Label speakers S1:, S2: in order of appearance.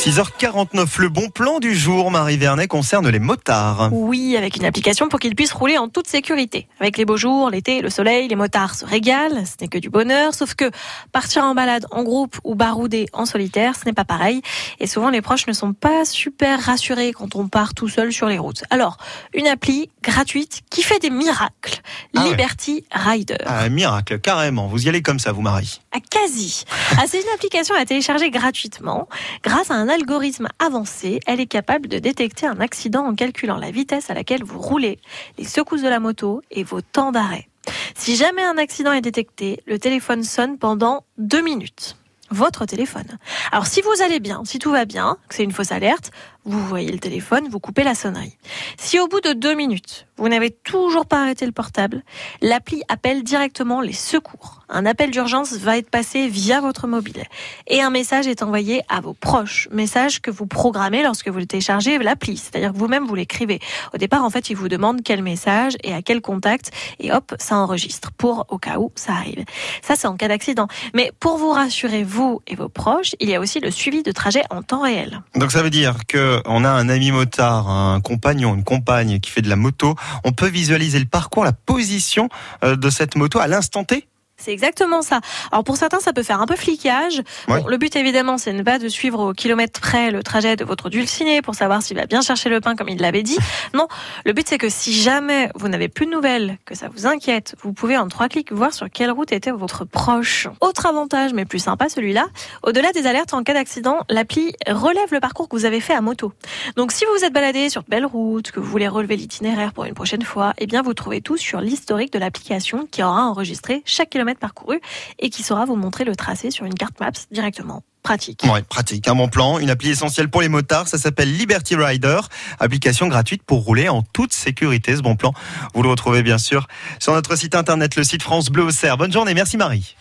S1: 6h49, le bon plan du jour, Marie Vernet, concerne les motards.
S2: Oui, avec une application pour qu'ils puissent rouler en toute sécurité. Avec les beaux jours, l'été, le soleil, les motards se régalent, ce n'est que du bonheur, sauf que partir en balade en groupe ou barouder en solitaire, ce n'est pas pareil. Et souvent, les proches ne sont pas super rassurés quand on part tout seul sur les routes. Alors, une appli gratuite qui fait des miracles.
S1: Ah ouais.
S2: Liberty Rider.
S1: Ah, un miracle, carrément. Vous y allez comme ça, vous, Marie.
S2: À quasi. Ah, c'est une application à télécharger gratuitement. Grâce à un algorithme avancé, elle est capable de détecter un accident en calculant la vitesse à laquelle vous roulez, les secousses de la moto et vos temps d'arrêt. Si jamais un accident est détecté, le téléphone sonne pendant deux minutes. Votre téléphone. Alors si vous allez bien, si tout va bien, que c'est une fausse alerte, vous voyez le téléphone, vous coupez la sonnerie. Si au bout de deux minutes, vous n'avez toujours pas arrêté le portable, l'appli appelle directement les secours. Un appel d'urgence va être passé via votre mobile et un message est envoyé à vos proches. Message que vous programmez lorsque vous le téléchargez l'appli, c'est-à-dire que vous-même vous l'écrivez. Au départ, en fait, il vous demande quel message et à quel contact et hop, ça enregistre pour au cas où ça arrive. Ça, c'est en cas d'accident. Mais pour vous rassurer, vous et vos proches, il y a aussi le suivi de trajet en temps réel.
S1: Donc ça veut dire que on a un ami motard, un compagnon, une compagne qui fait de la moto. On peut visualiser le parcours, la position euh, de cette moto à l'instant T?
S2: C'est exactement ça. Alors pour certains, ça peut faire un peu flicage.
S1: Ouais.
S2: Bon, le but évidemment, c'est ne pas de suivre au kilomètre près le trajet de votre dulciné pour savoir s'il va bien chercher le pain comme il l'avait dit. Non, le but c'est que si jamais vous n'avez plus de nouvelles, que ça vous inquiète, vous pouvez en trois clics voir sur quelle route était votre proche. Autre avantage, mais plus sympa celui-là, au-delà des alertes en cas d'accident, l'appli relève le parcours que vous avez fait à moto. Donc si vous vous êtes baladé sur de belles routes, que vous voulez relever l'itinéraire pour une prochaine fois, eh bien vous trouvez tout sur l'historique de l'application qui aura enregistré chaque kilomètre parcouru et qui saura vous montrer le tracé sur une carte Maps directement. Pratique.
S1: Ouais, pratique, un bon plan, une appli essentielle pour les motards, ça s'appelle Liberty Rider, application gratuite pour rouler en toute sécurité. Ce bon plan, vous le retrouvez bien sûr sur notre site internet, le site France Bleu Auxerre. Bonne journée, merci Marie.